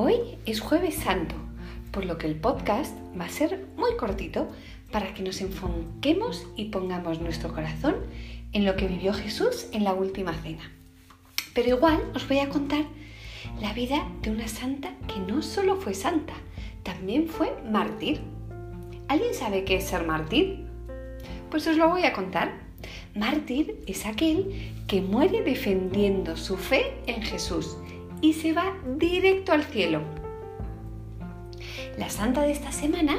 Hoy es jueves santo, por lo que el podcast va a ser muy cortito para que nos enfoquemos y pongamos nuestro corazón en lo que vivió Jesús en la última cena. Pero igual os voy a contar la vida de una santa que no solo fue santa, también fue mártir. ¿Alguien sabe qué es ser mártir? Pues os lo voy a contar. Mártir es aquel que muere defendiendo su fe en Jesús y se va directo al cielo. La santa de esta semana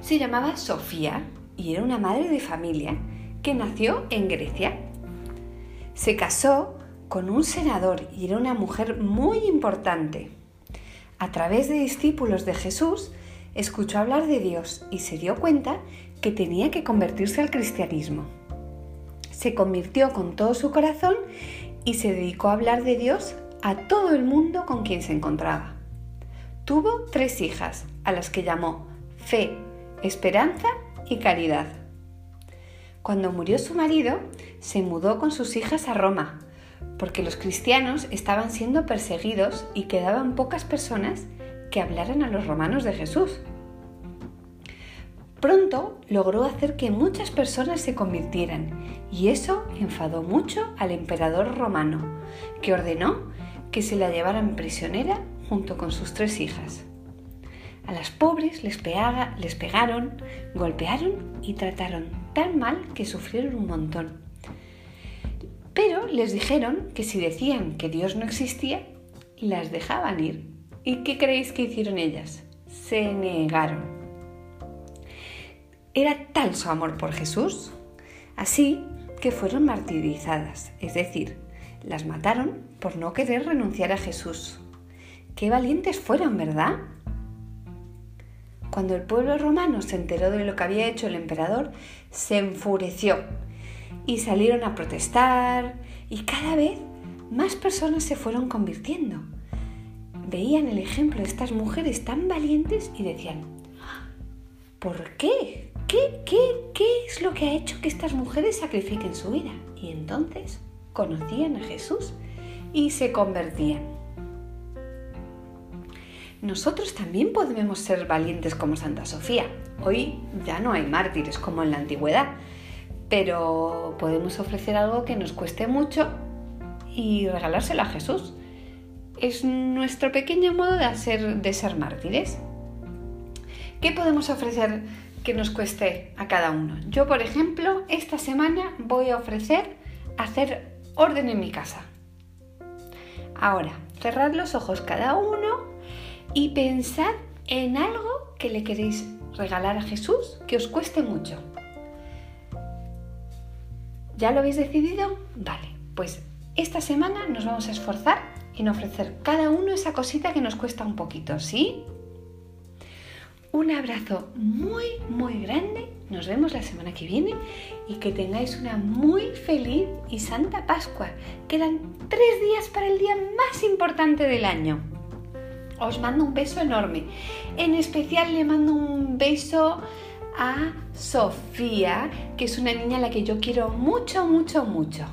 se llamaba Sofía y era una madre de familia que nació en Grecia. Se casó con un senador y era una mujer muy importante. A través de discípulos de Jesús, escuchó hablar de Dios y se dio cuenta que tenía que convertirse al cristianismo. Se convirtió con todo su corazón y se dedicó a hablar de Dios a todo el mundo con quien se encontraba. Tuvo tres hijas, a las que llamó Fe, Esperanza y Caridad. Cuando murió su marido, se mudó con sus hijas a Roma, porque los cristianos estaban siendo perseguidos y quedaban pocas personas que hablaran a los romanos de Jesús. Pronto logró hacer que muchas personas se convirtieran y eso enfadó mucho al emperador romano, que ordenó que se la llevaran prisionera junto con sus tres hijas. A las pobres les, les pegaron, golpearon y trataron tan mal que sufrieron un montón. Pero les dijeron que si decían que Dios no existía, las dejaban ir. ¿Y qué creéis que hicieron ellas? Se negaron. Era tal su amor por Jesús, así que fueron martirizadas, es decir, las mataron por no querer renunciar a Jesús. Qué valientes fueron, ¿verdad? Cuando el pueblo romano se enteró de lo que había hecho el emperador, se enfureció y salieron a protestar y cada vez más personas se fueron convirtiendo. Veían el ejemplo de estas mujeres tan valientes y decían, ¿por qué? ¿Qué, qué, qué es lo que ha hecho que estas mujeres sacrifiquen su vida? Y entonces conocían a Jesús y se convertían. Nosotros también podemos ser valientes como Santa Sofía. Hoy ya no hay mártires como en la antigüedad, pero podemos ofrecer algo que nos cueste mucho y regalárselo a Jesús. Es nuestro pequeño modo de, hacer, de ser mártires. ¿Qué podemos ofrecer que nos cueste a cada uno? Yo, por ejemplo, esta semana voy a ofrecer hacer orden en mi casa. Ahora, cerrad los ojos cada uno y pensad en algo que le queréis regalar a Jesús que os cueste mucho. ¿Ya lo habéis decidido? Vale, pues esta semana nos vamos a esforzar en ofrecer cada uno esa cosita que nos cuesta un poquito, ¿sí? Un abrazo muy, muy grande. Nos vemos la semana que viene y que tengáis una muy feliz y santa Pascua. Quedan tres días para el día más importante del año. Os mando un beso enorme. En especial le mando un beso a Sofía, que es una niña a la que yo quiero mucho, mucho, mucho.